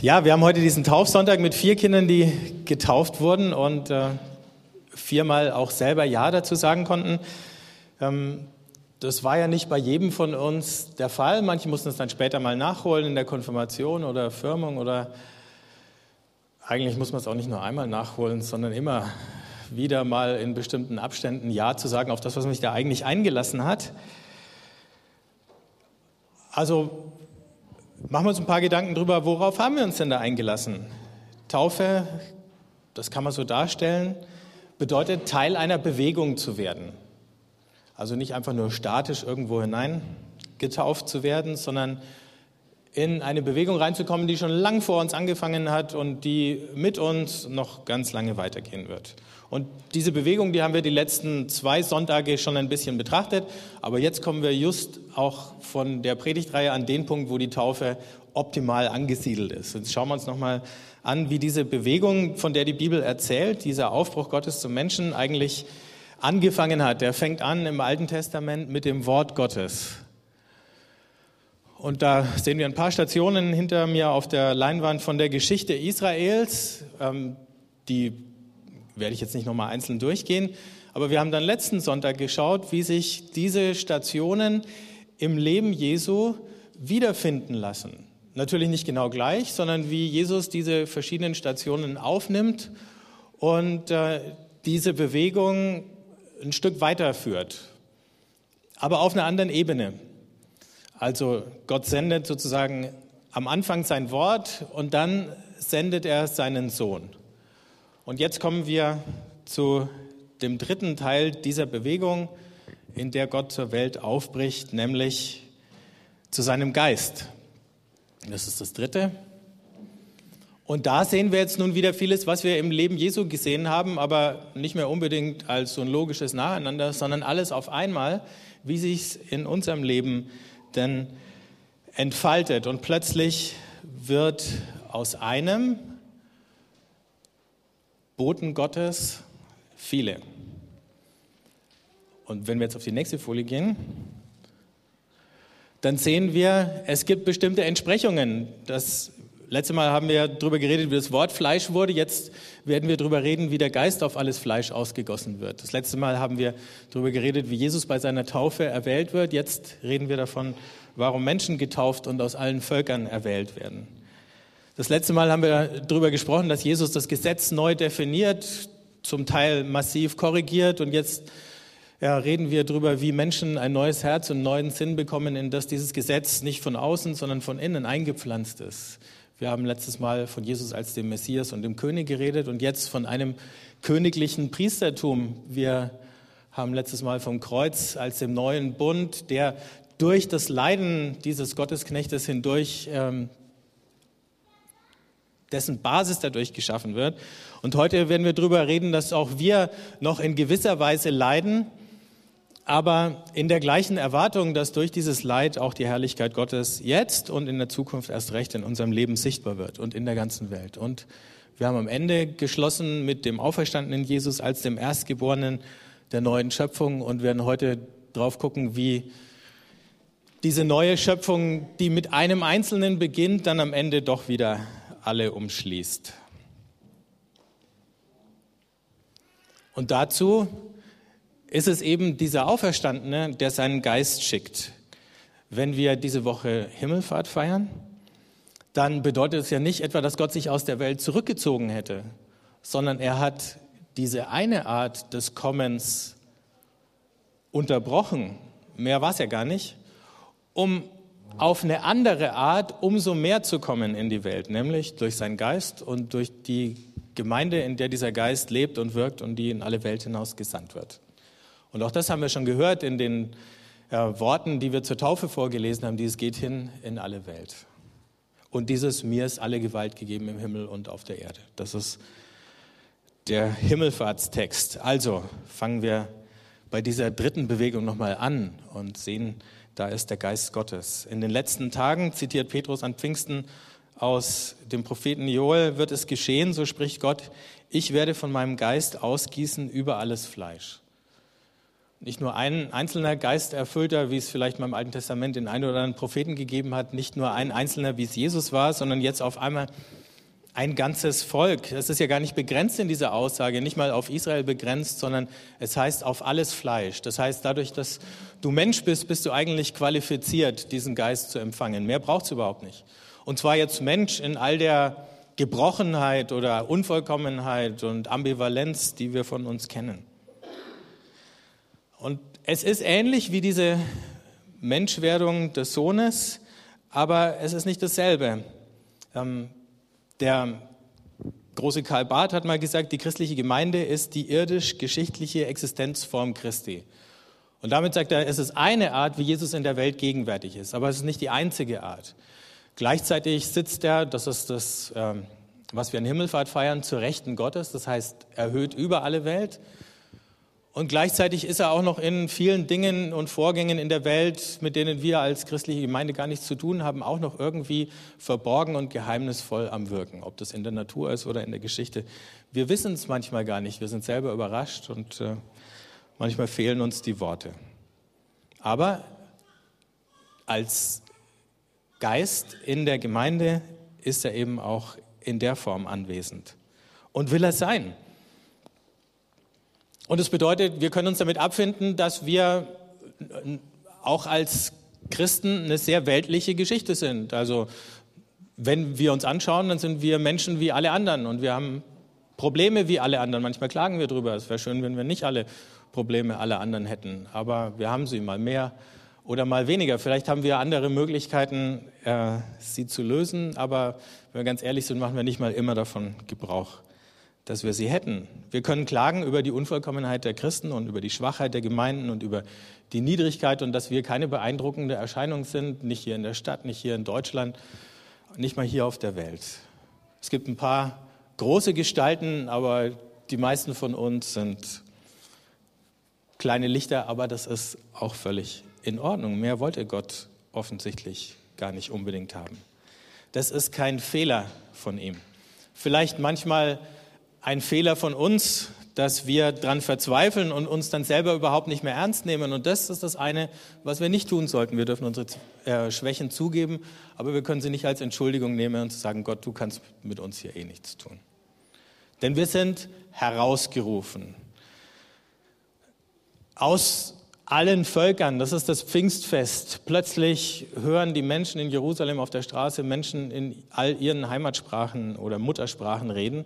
Ja, wir haben heute diesen Taufsonntag mit vier Kindern, die getauft wurden und äh, viermal auch selber Ja dazu sagen konnten. Ähm, das war ja nicht bei jedem von uns der Fall. Manche mussten es dann später mal nachholen in der Konfirmation oder Firmung oder eigentlich muss man es auch nicht nur einmal nachholen, sondern immer wieder mal in bestimmten Abständen Ja zu sagen auf das, was man sich da eigentlich eingelassen hat. Also machen wir uns ein paar Gedanken darüber, worauf haben wir uns denn da eingelassen? Taufe, das kann man so darstellen, bedeutet Teil einer Bewegung zu werden. Also nicht einfach nur statisch irgendwo hinein getauft zu werden, sondern in eine Bewegung reinzukommen, die schon lang vor uns angefangen hat und die mit uns noch ganz lange weitergehen wird. Und diese Bewegung, die haben wir die letzten zwei Sonntage schon ein bisschen betrachtet, aber jetzt kommen wir just auch von der Predigtreihe an den Punkt, wo die Taufe optimal angesiedelt ist. Jetzt schauen wir uns nochmal an, wie diese Bewegung, von der die Bibel erzählt, dieser Aufbruch Gottes zum Menschen eigentlich angefangen hat. Der fängt an im Alten Testament mit dem Wort Gottes. Und da sehen wir ein paar Stationen hinter mir auf der Leinwand von der Geschichte Israels. Ähm, die werde ich jetzt nicht nochmal einzeln durchgehen. Aber wir haben dann letzten Sonntag geschaut, wie sich diese Stationen im Leben Jesu wiederfinden lassen. Natürlich nicht genau gleich, sondern wie Jesus diese verschiedenen Stationen aufnimmt und äh, diese Bewegung ein Stück weiterführt, aber auf einer anderen Ebene. Also Gott sendet sozusagen am Anfang sein Wort und dann sendet er seinen Sohn. Und jetzt kommen wir zu dem dritten Teil dieser Bewegung, in der Gott zur Welt aufbricht, nämlich zu seinem Geist. Das ist das dritte. Und da sehen wir jetzt nun wieder vieles, was wir im Leben Jesu gesehen haben, aber nicht mehr unbedingt als so ein logisches Nacheinander, sondern alles auf einmal, wie sich es in unserem Leben denn entfaltet. Und plötzlich wird aus einem Boten Gottes viele. Und wenn wir jetzt auf die nächste Folie gehen, dann sehen wir, es gibt bestimmte Entsprechungen. Das letzte Mal haben wir darüber geredet, wie das Wort Fleisch wurde. Jetzt werden wir darüber reden, wie der Geist auf alles Fleisch ausgegossen wird. Das letzte Mal haben wir darüber geredet, wie Jesus bei seiner Taufe erwählt wird. Jetzt reden wir davon, warum Menschen getauft und aus allen Völkern erwählt werden. Das letzte Mal haben wir darüber gesprochen, dass Jesus das Gesetz neu definiert, zum Teil massiv korrigiert und jetzt ja, reden wir darüber, wie Menschen ein neues Herz und einen neuen Sinn bekommen, in das dieses Gesetz nicht von außen, sondern von innen eingepflanzt ist. Wir haben letztes Mal von Jesus als dem Messias und dem König geredet und jetzt von einem königlichen Priestertum. Wir haben letztes Mal vom Kreuz als dem neuen Bund, der durch das Leiden dieses Gottesknechtes hindurch ähm, dessen Basis dadurch geschaffen wird. Und heute werden wir darüber reden, dass auch wir noch in gewisser Weise leiden, aber in der gleichen Erwartung, dass durch dieses Leid auch die Herrlichkeit Gottes jetzt und in der Zukunft erst recht in unserem Leben sichtbar wird und in der ganzen Welt. Und wir haben am Ende geschlossen mit dem auferstandenen Jesus als dem Erstgeborenen der neuen Schöpfung und werden heute drauf gucken, wie diese neue Schöpfung, die mit einem Einzelnen beginnt, dann am Ende doch wieder alle umschließt. Und dazu ist es eben dieser Auferstandene, der seinen Geist schickt. Wenn wir diese Woche Himmelfahrt feiern, dann bedeutet es ja nicht etwa, dass Gott sich aus der Welt zurückgezogen hätte, sondern er hat diese eine Art des Kommens unterbrochen, mehr war es ja gar nicht, um auf eine andere Art umso mehr zu kommen in die Welt, nämlich durch seinen Geist und durch die Gemeinde, in der dieser Geist lebt und wirkt und die in alle Welt hinaus gesandt wird. Und auch das haben wir schon gehört in den äh, Worten, die wir zur Taufe vorgelesen haben, dieses geht hin in alle Welt. Und dieses mir ist alle Gewalt gegeben im Himmel und auf der Erde. Das ist der Himmelfahrtstext. Also fangen wir bei dieser dritten Bewegung nochmal an und sehen, da ist der Geist Gottes. In den letzten Tagen, zitiert Petrus an Pfingsten aus dem Propheten Joel, wird es geschehen, so spricht Gott, ich werde von meinem Geist ausgießen über alles Fleisch. Nicht nur ein einzelner Geisterfüllter, wie es vielleicht mal im Alten Testament den einen oder anderen Propheten gegeben hat, nicht nur ein einzelner, wie es Jesus war, sondern jetzt auf einmal ein ganzes Volk. Es ist ja gar nicht begrenzt in dieser Aussage, nicht mal auf Israel begrenzt, sondern es heißt auf alles Fleisch. Das heißt, dadurch, dass du Mensch bist, bist du eigentlich qualifiziert, diesen Geist zu empfangen. Mehr braucht es überhaupt nicht. Und zwar jetzt Mensch in all der Gebrochenheit oder Unvollkommenheit und Ambivalenz, die wir von uns kennen. Und es ist ähnlich wie diese Menschwerdung des Sohnes, aber es ist nicht dasselbe. Ähm, der große Karl Barth hat mal gesagt, die christliche Gemeinde ist die irdisch-geschichtliche Existenzform Christi. Und damit sagt er, es ist eine Art, wie Jesus in der Welt gegenwärtig ist, aber es ist nicht die einzige Art. Gleichzeitig sitzt er, das ist das, ähm, was wir an Himmelfahrt feiern, zur Rechten Gottes, das heißt erhöht über alle Welt. Und gleichzeitig ist er auch noch in vielen Dingen und Vorgängen in der Welt, mit denen wir als christliche Gemeinde gar nichts zu tun haben, auch noch irgendwie verborgen und geheimnisvoll am Wirken, ob das in der Natur ist oder in der Geschichte. Wir wissen es manchmal gar nicht, wir sind selber überrascht und äh, manchmal fehlen uns die Worte. Aber als Geist in der Gemeinde ist er eben auch in der Form anwesend und will er sein. Und es bedeutet, wir können uns damit abfinden, dass wir auch als Christen eine sehr weltliche Geschichte sind. Also wenn wir uns anschauen, dann sind wir Menschen wie alle anderen und wir haben Probleme wie alle anderen. Manchmal klagen wir drüber. Es wäre schön, wenn wir nicht alle Probleme aller anderen hätten. Aber wir haben sie mal mehr oder mal weniger. Vielleicht haben wir andere Möglichkeiten, äh, sie zu lösen. Aber wenn wir ganz ehrlich sind, machen wir nicht mal immer davon Gebrauch dass wir sie hätten. Wir können klagen über die Unvollkommenheit der Christen und über die Schwachheit der Gemeinden und über die Niedrigkeit und dass wir keine beeindruckende Erscheinung sind, nicht hier in der Stadt, nicht hier in Deutschland, nicht mal hier auf der Welt. Es gibt ein paar große Gestalten, aber die meisten von uns sind kleine Lichter, aber das ist auch völlig in Ordnung. Mehr wollte Gott offensichtlich gar nicht unbedingt haben. Das ist kein Fehler von ihm. Vielleicht manchmal ein Fehler von uns, dass wir daran verzweifeln und uns dann selber überhaupt nicht mehr ernst nehmen. Und das ist das eine, was wir nicht tun sollten. Wir dürfen unsere äh, Schwächen zugeben, aber wir können sie nicht als Entschuldigung nehmen und sagen, Gott, du kannst mit uns hier eh nichts tun. Denn wir sind herausgerufen. Aus allen Völkern, das ist das Pfingstfest. Plötzlich hören die Menschen in Jerusalem auf der Straße Menschen in all ihren Heimatsprachen oder Muttersprachen reden.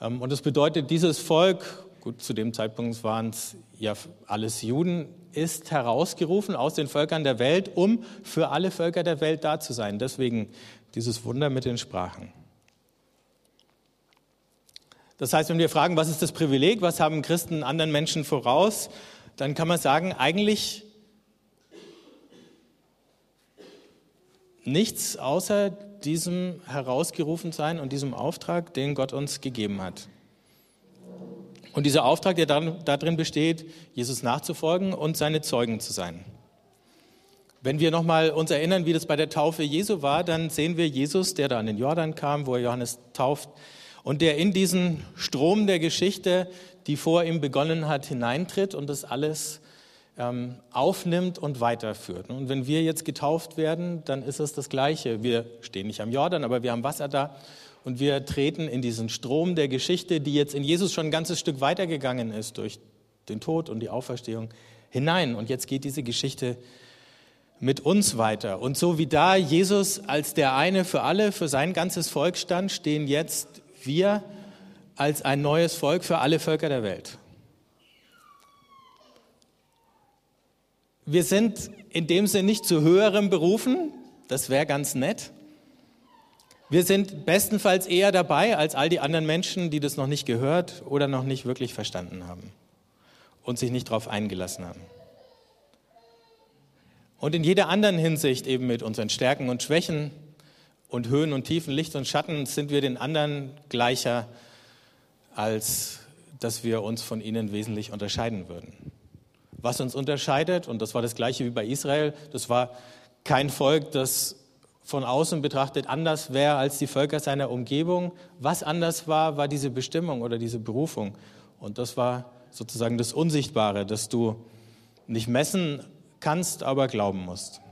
Ähm, und das bedeutet, dieses Volk, gut, zu dem Zeitpunkt waren es ja alles Juden, ist herausgerufen aus den Völkern der Welt, um für alle Völker der Welt da zu sein. Deswegen dieses Wunder mit den Sprachen. Das heißt, wenn wir fragen, was ist das Privileg, was haben Christen anderen Menschen voraus, dann kann man sagen, eigentlich nichts außer diesem Herausgerufensein und diesem Auftrag, den Gott uns gegeben hat. Und dieser Auftrag, der darin besteht, Jesus nachzufolgen und seine Zeugen zu sein. Wenn wir nochmal uns erinnern, wie das bei der Taufe Jesu war, dann sehen wir Jesus, der da an den Jordan kam, wo er Johannes tauft, und der in diesen Strom der Geschichte, die vor ihm begonnen hat, hineintritt und das alles aufnimmt und weiterführt. Und wenn wir jetzt getauft werden, dann ist es das Gleiche. Wir stehen nicht am Jordan, aber wir haben Wasser da und wir treten in diesen Strom der Geschichte, die jetzt in Jesus schon ein ganzes Stück weitergegangen ist durch den Tod und die Auferstehung hinein. Und jetzt geht diese Geschichte mit uns weiter. Und so wie da Jesus als der eine für alle, für sein ganzes Volk stand, stehen jetzt wir als ein neues Volk für alle Völker der Welt. Wir sind in dem Sinne nicht zu höherem berufen, das wäre ganz nett. Wir sind bestenfalls eher dabei als all die anderen Menschen, die das noch nicht gehört oder noch nicht wirklich verstanden haben und sich nicht darauf eingelassen haben. Und in jeder anderen Hinsicht, eben mit unseren Stärken und Schwächen und Höhen und Tiefen, Licht und Schatten, sind wir den anderen gleicher, als dass wir uns von ihnen wesentlich unterscheiden würden was uns unterscheidet. Und das war das gleiche wie bei Israel. Das war kein Volk, das von außen betrachtet anders wäre als die Völker seiner Umgebung. Was anders war, war diese Bestimmung oder diese Berufung. Und das war sozusagen das Unsichtbare, das du nicht messen kannst, aber glauben musst.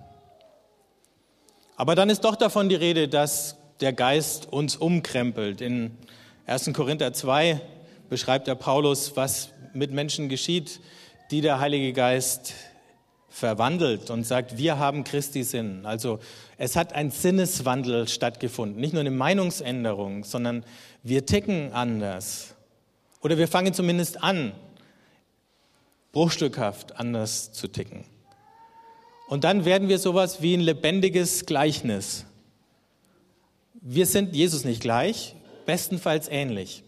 Aber dann ist doch davon die Rede, dass der Geist uns umkrempelt. In 1. Korinther 2 beschreibt der Paulus, was mit Menschen geschieht, die der Heilige Geist verwandelt und sagt, wir haben Christi Sinn. Also es hat ein Sinneswandel stattgefunden, nicht nur eine Meinungsänderung, sondern wir ticken anders. Oder wir fangen zumindest an, bruchstückhaft anders zu ticken. Und dann werden wir sowas wie ein lebendiges Gleichnis. Wir sind Jesus nicht gleich, bestenfalls ähnlich.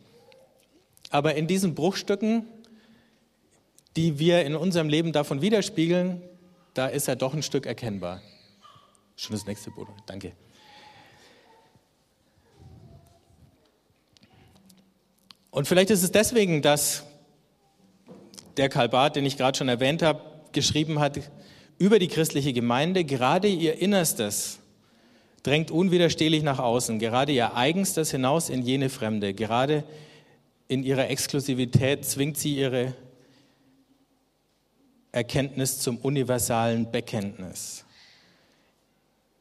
Aber in diesen Bruchstücken, die wir in unserem Leben davon widerspiegeln, da ist er doch ein Stück erkennbar. Schon das nächste Bodo. Danke. Und vielleicht ist es deswegen, dass der Karl Barth, den ich gerade schon erwähnt habe, geschrieben hat über die christliche Gemeinde, gerade ihr Innerstes drängt unwiderstehlich nach außen, gerade ihr Eigenstes hinaus in jene Fremde, gerade in ihrer Exklusivität zwingt sie ihre Erkenntnis zum universalen Bekenntnis.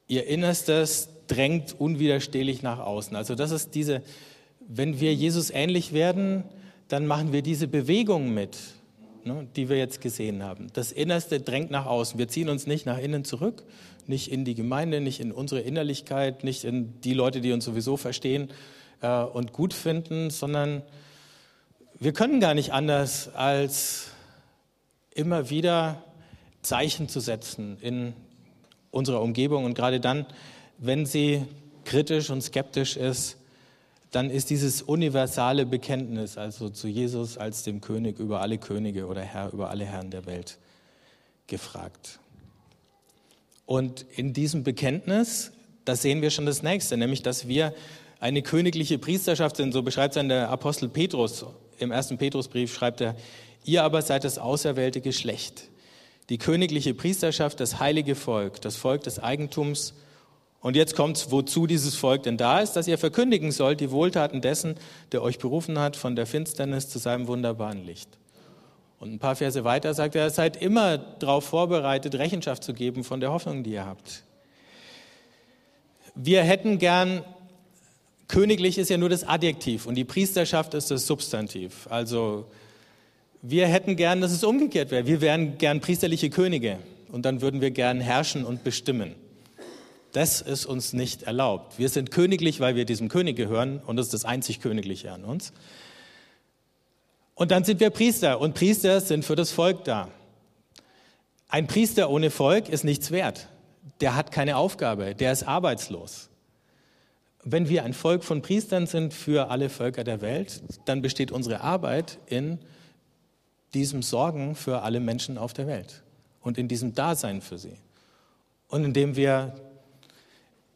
Ihr Innerstes drängt unwiderstehlich nach außen. Also das ist diese, wenn wir Jesus ähnlich werden, dann machen wir diese Bewegung mit, ne, die wir jetzt gesehen haben. Das Innerste drängt nach außen. Wir ziehen uns nicht nach innen zurück, nicht in die Gemeinde, nicht in unsere Innerlichkeit, nicht in die Leute, die uns sowieso verstehen äh, und gut finden, sondern wir können gar nicht anders als immer wieder Zeichen zu setzen in unserer Umgebung. Und gerade dann, wenn sie kritisch und skeptisch ist, dann ist dieses universale Bekenntnis, also zu Jesus als dem König über alle Könige oder Herr über alle Herren der Welt, gefragt. Und in diesem Bekenntnis, da sehen wir schon das Nächste, nämlich dass wir eine königliche Priesterschaft sind. So beschreibt es dann der Apostel Petrus. Im ersten Petrusbrief schreibt er, Ihr aber seid das auserwählte Geschlecht, die königliche Priesterschaft, das heilige Volk, das Volk des Eigentums. Und jetzt kommt's, wozu dieses Volk denn da ist, dass ihr verkündigen sollt die Wohltaten dessen, der euch berufen hat von der Finsternis zu seinem wunderbaren Licht. Und ein paar Verse weiter sagt er, seid immer darauf vorbereitet, Rechenschaft zu geben von der Hoffnung, die ihr habt. Wir hätten gern, königlich ist ja nur das Adjektiv und die Priesterschaft ist das Substantiv. Also wir hätten gern, dass es umgekehrt wäre. Wir wären gern priesterliche Könige und dann würden wir gern herrschen und bestimmen. Das ist uns nicht erlaubt. Wir sind königlich, weil wir diesem König gehören und das ist das einzig Königliche an uns. Und dann sind wir Priester und Priester sind für das Volk da. Ein Priester ohne Volk ist nichts wert. Der hat keine Aufgabe, der ist arbeitslos. Wenn wir ein Volk von Priestern sind für alle Völker der Welt, dann besteht unsere Arbeit in diesem Sorgen für alle Menschen auf der Welt und in diesem Dasein für sie. Und indem wir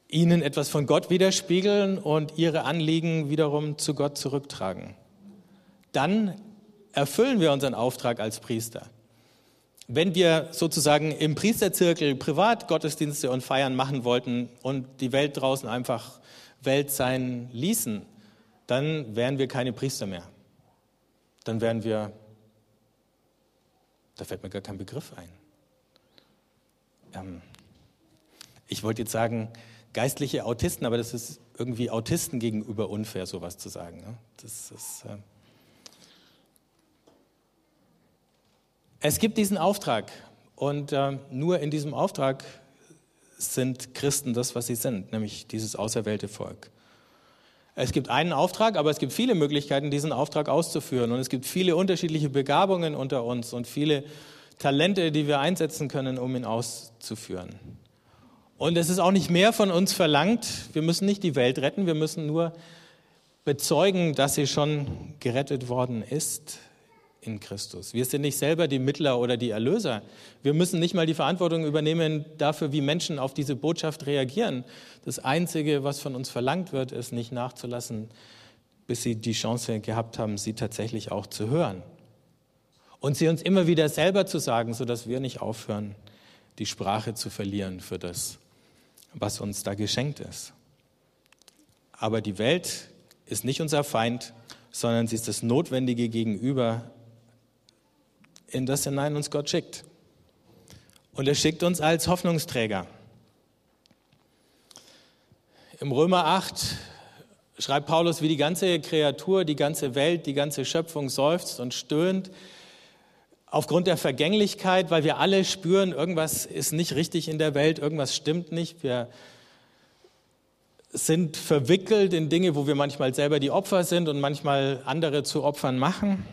ihnen etwas von Gott widerspiegeln und ihre Anliegen wiederum zu Gott zurücktragen. Dann erfüllen wir unseren Auftrag als Priester. Wenn wir sozusagen im Priesterzirkel privat Gottesdienste und Feiern machen wollten und die Welt draußen einfach Welt sein ließen, dann wären wir keine Priester mehr. Dann wären wir da fällt mir gar kein Begriff ein. Ähm, ich wollte jetzt sagen, geistliche Autisten, aber das ist irgendwie Autisten gegenüber unfair, sowas zu sagen. Ne? Das ist, äh es gibt diesen Auftrag und äh, nur in diesem Auftrag sind Christen das, was sie sind, nämlich dieses auserwählte Volk. Es gibt einen Auftrag, aber es gibt viele Möglichkeiten, diesen Auftrag auszuführen. Und es gibt viele unterschiedliche Begabungen unter uns und viele Talente, die wir einsetzen können, um ihn auszuführen. Und es ist auch nicht mehr von uns verlangt. Wir müssen nicht die Welt retten, wir müssen nur bezeugen, dass sie schon gerettet worden ist in Christus. Wir sind nicht selber die Mittler oder die Erlöser. Wir müssen nicht mal die Verantwortung übernehmen dafür, wie Menschen auf diese Botschaft reagieren. Das Einzige, was von uns verlangt wird, ist nicht nachzulassen, bis sie die Chance gehabt haben, sie tatsächlich auch zu hören. Und sie uns immer wieder selber zu sagen, sodass wir nicht aufhören, die Sprache zu verlieren für das, was uns da geschenkt ist. Aber die Welt ist nicht unser Feind, sondern sie ist das notwendige Gegenüber in das hinein uns Gott schickt. Und er schickt uns als Hoffnungsträger. Im Römer 8 schreibt Paulus, wie die ganze Kreatur, die ganze Welt, die ganze Schöpfung seufzt und stöhnt aufgrund der Vergänglichkeit, weil wir alle spüren, irgendwas ist nicht richtig in der Welt, irgendwas stimmt nicht. Wir sind verwickelt in Dinge, wo wir manchmal selber die Opfer sind und manchmal andere zu Opfern machen.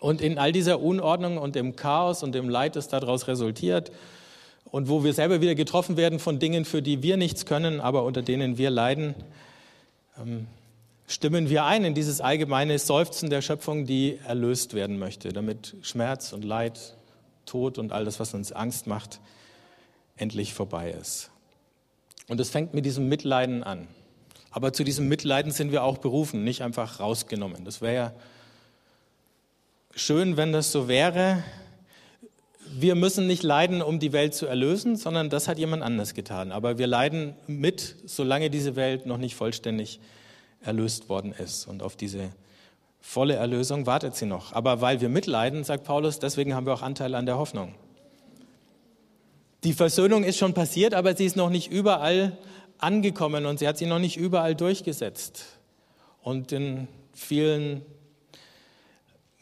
Und in all dieser Unordnung und dem Chaos und dem Leid, das daraus resultiert, und wo wir selber wieder getroffen werden von Dingen, für die wir nichts können, aber unter denen wir leiden, ähm, stimmen wir ein in dieses allgemeine Seufzen der Schöpfung, die erlöst werden möchte, damit Schmerz und Leid, Tod und all das, was uns Angst macht, endlich vorbei ist. Und es fängt mit diesem Mitleiden an. Aber zu diesem Mitleiden sind wir auch berufen, nicht einfach rausgenommen. Das wäre ja schön, wenn das so wäre. Wir müssen nicht leiden, um die Welt zu erlösen, sondern das hat jemand anders getan. Aber wir leiden mit, solange diese Welt noch nicht vollständig erlöst worden ist. Und auf diese volle Erlösung wartet sie noch. Aber weil wir mitleiden, sagt Paulus, deswegen haben wir auch Anteil an der Hoffnung. Die Versöhnung ist schon passiert, aber sie ist noch nicht überall angekommen und sie hat sich noch nicht überall durchgesetzt. Und in vielen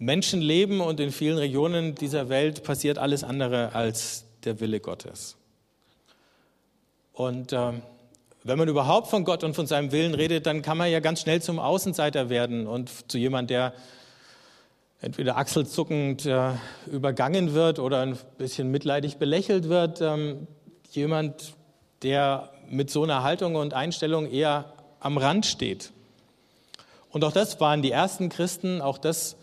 Menschenleben und in vielen Regionen dieser Welt passiert alles andere als der Wille Gottes. Und äh, wenn man überhaupt von Gott und von seinem Willen redet, dann kann man ja ganz schnell zum Außenseiter werden und zu jemand, der entweder achselzuckend äh, übergangen wird oder ein bisschen mitleidig belächelt wird. Ähm, jemand, der mit so einer Haltung und Einstellung eher am Rand steht. Und auch das waren die ersten Christen, auch das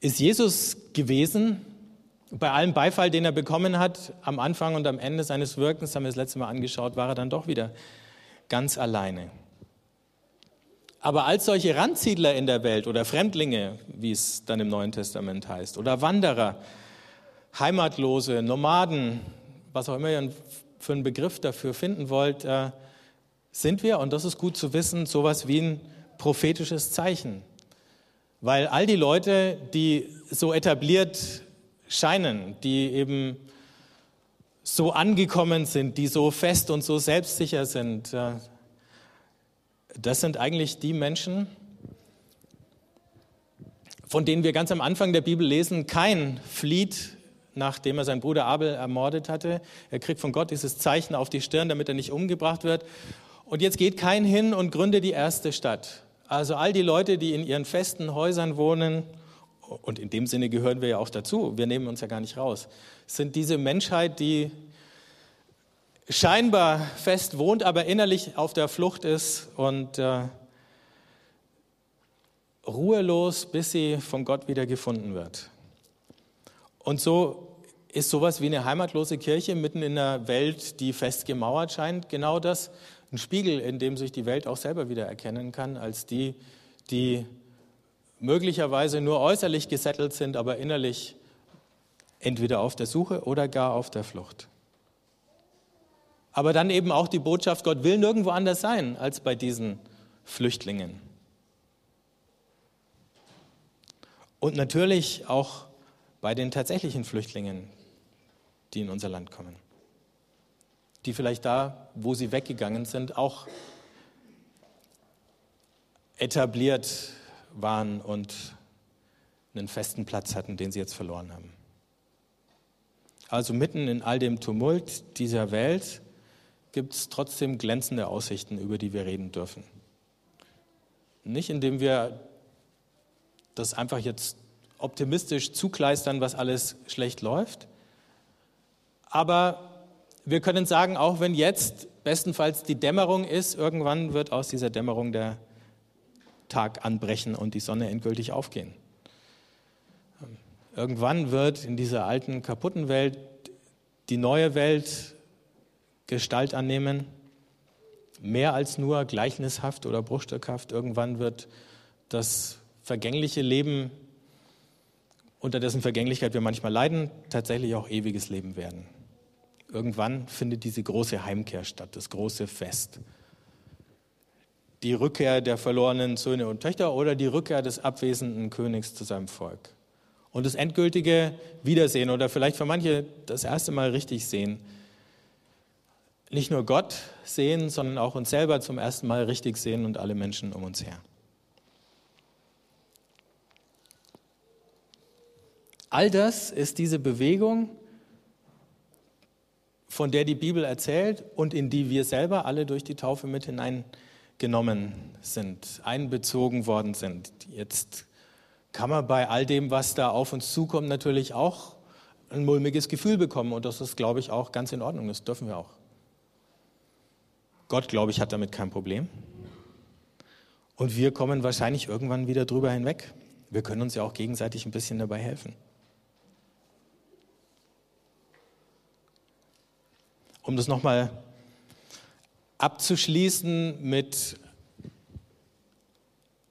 ist Jesus gewesen. Bei allem Beifall, den er bekommen hat, am Anfang und am Ende seines Wirkens, haben wir das letzte Mal angeschaut, war er dann doch wieder ganz alleine. Aber als solche Randsiedler in der Welt oder Fremdlinge, wie es dann im Neuen Testament heißt, oder Wanderer, Heimatlose, Nomaden, was auch immer ihr für einen Begriff dafür finden wollt, äh, sind wir, und das ist gut zu wissen, sowas wie ein prophetisches Zeichen. Weil all die Leute, die so etabliert scheinen, die eben so angekommen sind, die so fest und so selbstsicher sind, das sind eigentlich die Menschen, von denen wir ganz am Anfang der Bibel lesen, kein flieht, nachdem er seinen Bruder Abel ermordet hatte. Er kriegt von Gott dieses Zeichen auf die Stirn, damit er nicht umgebracht wird. Und jetzt geht kein hin und gründet die erste Stadt. Also all die Leute, die in ihren festen Häusern wohnen, und in dem Sinne gehören wir ja auch dazu, wir nehmen uns ja gar nicht raus, sind diese Menschheit, die scheinbar fest wohnt, aber innerlich auf der Flucht ist und äh, ruhelos, bis sie von Gott wieder gefunden wird. Und so ist sowas wie eine heimatlose Kirche mitten in einer Welt, die fest gemauert scheint, genau das, ein Spiegel, in dem sich die Welt auch selber wieder erkennen kann, als die, die möglicherweise nur äußerlich gesettelt sind, aber innerlich entweder auf der Suche oder gar auf der Flucht. Aber dann eben auch die Botschaft, Gott will nirgendwo anders sein als bei diesen Flüchtlingen. Und natürlich auch bei den tatsächlichen Flüchtlingen, die in unser Land kommen die vielleicht da, wo sie weggegangen sind, auch etabliert waren und einen festen Platz hatten, den sie jetzt verloren haben. Also mitten in all dem Tumult dieser Welt gibt es trotzdem glänzende Aussichten, über die wir reden dürfen. Nicht indem wir das einfach jetzt optimistisch zukleistern, was alles schlecht läuft, aber wir können sagen, auch wenn jetzt bestenfalls die Dämmerung ist, irgendwann wird aus dieser Dämmerung der Tag anbrechen und die Sonne endgültig aufgehen. Irgendwann wird in dieser alten, kaputten Welt die neue Welt Gestalt annehmen, mehr als nur gleichnishaft oder bruchstückhaft. Irgendwann wird das vergängliche Leben, unter dessen Vergänglichkeit wir manchmal leiden, tatsächlich auch ewiges Leben werden. Irgendwann findet diese große Heimkehr statt, das große Fest. Die Rückkehr der verlorenen Söhne und Töchter oder die Rückkehr des abwesenden Königs zu seinem Volk. und das endgültige Wiedersehen oder vielleicht für manche das erste Mal richtig sehen. Nicht nur Gott sehen, sondern auch uns selber zum ersten Mal richtig sehen und alle Menschen um uns her. All das ist diese Bewegung, von der die Bibel erzählt und in die wir selber alle durch die Taufe mit hineingenommen sind, einbezogen worden sind. Jetzt kann man bei all dem, was da auf uns zukommt, natürlich auch ein mulmiges Gefühl bekommen. Und das ist, glaube ich, auch ganz in Ordnung. Das dürfen wir auch. Gott, glaube ich, hat damit kein Problem. Und wir kommen wahrscheinlich irgendwann wieder drüber hinweg. Wir können uns ja auch gegenseitig ein bisschen dabei helfen. Um das nochmal abzuschließen mit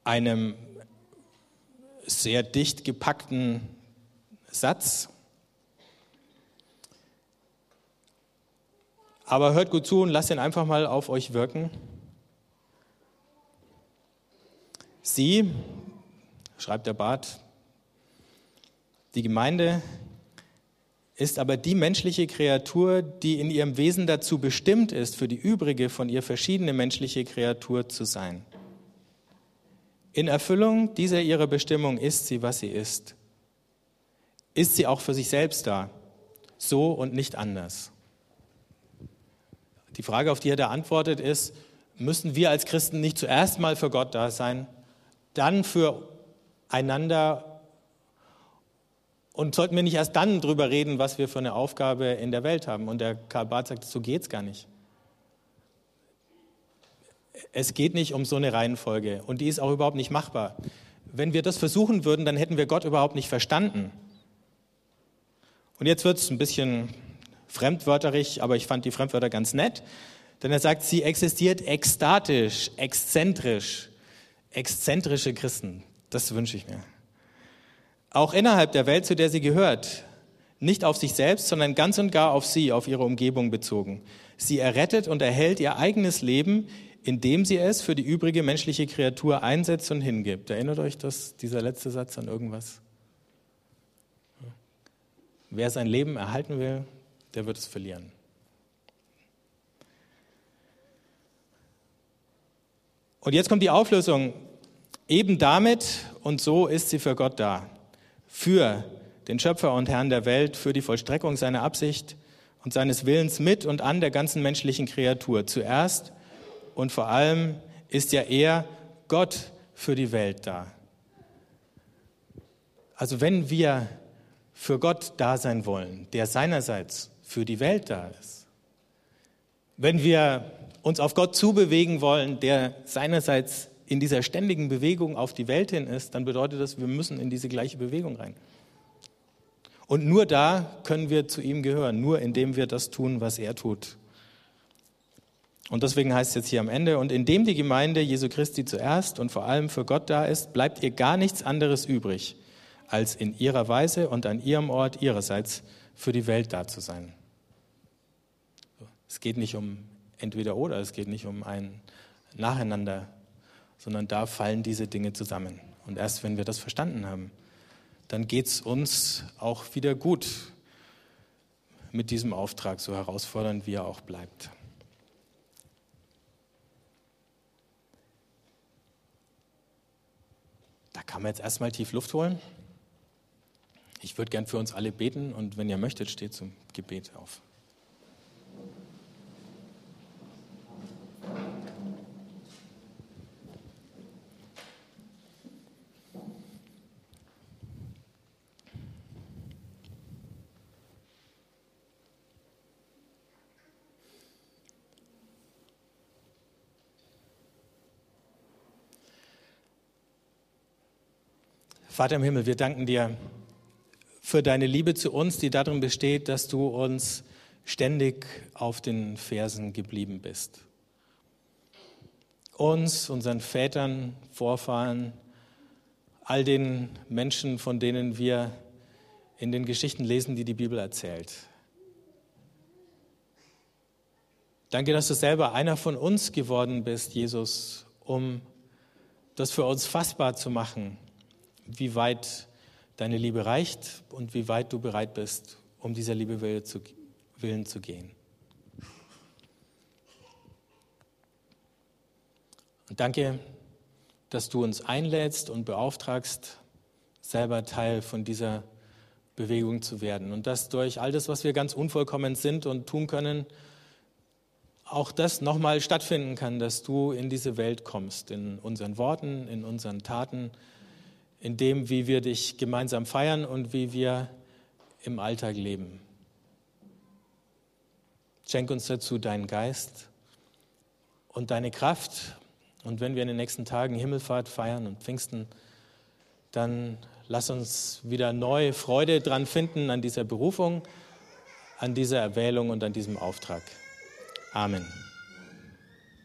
einem sehr dicht gepackten Satz. Aber hört gut zu und lasst ihn einfach mal auf euch wirken. Sie, schreibt der Bart, die Gemeinde ist aber die menschliche Kreatur, die in ihrem Wesen dazu bestimmt ist, für die übrige von ihr verschiedene menschliche Kreatur zu sein. In Erfüllung dieser ihrer Bestimmung ist sie, was sie ist. Ist sie auch für sich selbst da, so und nicht anders. Die Frage, auf die er da antwortet, ist, müssen wir als Christen nicht zuerst mal für Gott da sein, dann für einander und sollten wir nicht erst dann drüber reden, was wir für eine Aufgabe in der Welt haben? Und der Karl Barth sagt, so geht es gar nicht es geht nicht um so eine Reihenfolge und die ist auch überhaupt nicht machbar. Wenn wir das versuchen würden, dann hätten wir Gott überhaupt nicht verstanden. Und jetzt wird es ein bisschen fremdwörterig, aber ich fand die Fremdwörter ganz nett, denn er sagt, sie existiert ekstatisch, exzentrisch, exzentrische Christen. Das wünsche ich mir. Auch innerhalb der Welt, zu der sie gehört, nicht auf sich selbst, sondern ganz und gar auf sie, auf ihre Umgebung bezogen. Sie errettet und erhält ihr eigenes Leben, indem sie es für die übrige menschliche Kreatur einsetzt und hingibt. Erinnert euch das, dieser letzte Satz an irgendwas? Wer sein Leben erhalten will, der wird es verlieren. Und jetzt kommt die Auflösung. Eben damit und so ist sie für Gott da. Für den Schöpfer und Herrn der Welt, für die Vollstreckung seiner Absicht und seines Willens mit und an der ganzen menschlichen Kreatur. Zuerst und vor allem ist ja er Gott für die Welt da. Also wenn wir für Gott da sein wollen, der seinerseits für die Welt da ist, wenn wir uns auf Gott zubewegen wollen, der seinerseits in dieser ständigen Bewegung auf die Welt hin ist, dann bedeutet das, wir müssen in diese gleiche Bewegung rein. Und nur da können wir zu ihm gehören, nur indem wir das tun, was er tut. Und deswegen heißt es jetzt hier am Ende, und indem die Gemeinde Jesu Christi zuerst und vor allem für Gott da ist, bleibt ihr gar nichts anderes übrig, als in ihrer Weise und an ihrem Ort ihrerseits für die Welt da zu sein. Es geht nicht um entweder oder, es geht nicht um ein Nacheinander, sondern da fallen diese Dinge zusammen. Und erst wenn wir das verstanden haben, dann geht es uns auch wieder gut mit diesem Auftrag, so herausfordernd wie er auch bleibt. Da kann man jetzt erstmal tief Luft holen. Ich würde gern für uns alle beten und wenn ihr möchtet, steht zum Gebet auf. Vater im Himmel, wir danken dir für deine Liebe zu uns, die darin besteht, dass du uns ständig auf den Fersen geblieben bist. Uns, unseren Vätern, Vorfahren, all den Menschen, von denen wir in den Geschichten lesen, die die Bibel erzählt. Danke, dass du selber einer von uns geworden bist, Jesus, um das für uns fassbar zu machen, wie weit deine Liebe reicht und wie weit du bereit bist, um dieser Liebe willen zu gehen. Und danke, dass du uns einlädst und beauftragst, selber Teil von dieser Bewegung zu werden. Und dass durch all das, was wir ganz unvollkommen sind und tun können, auch das nochmal stattfinden kann, dass du in diese Welt kommst, in unseren Worten, in unseren Taten, in dem, wie wir dich gemeinsam feiern und wie wir im Alltag leben. Schenk uns dazu deinen Geist und deine Kraft. Und wenn wir in den nächsten Tagen Himmelfahrt feiern und Pfingsten, dann lass uns wieder neue Freude dran finden an dieser Berufung, an dieser Erwählung und an diesem Auftrag. Amen.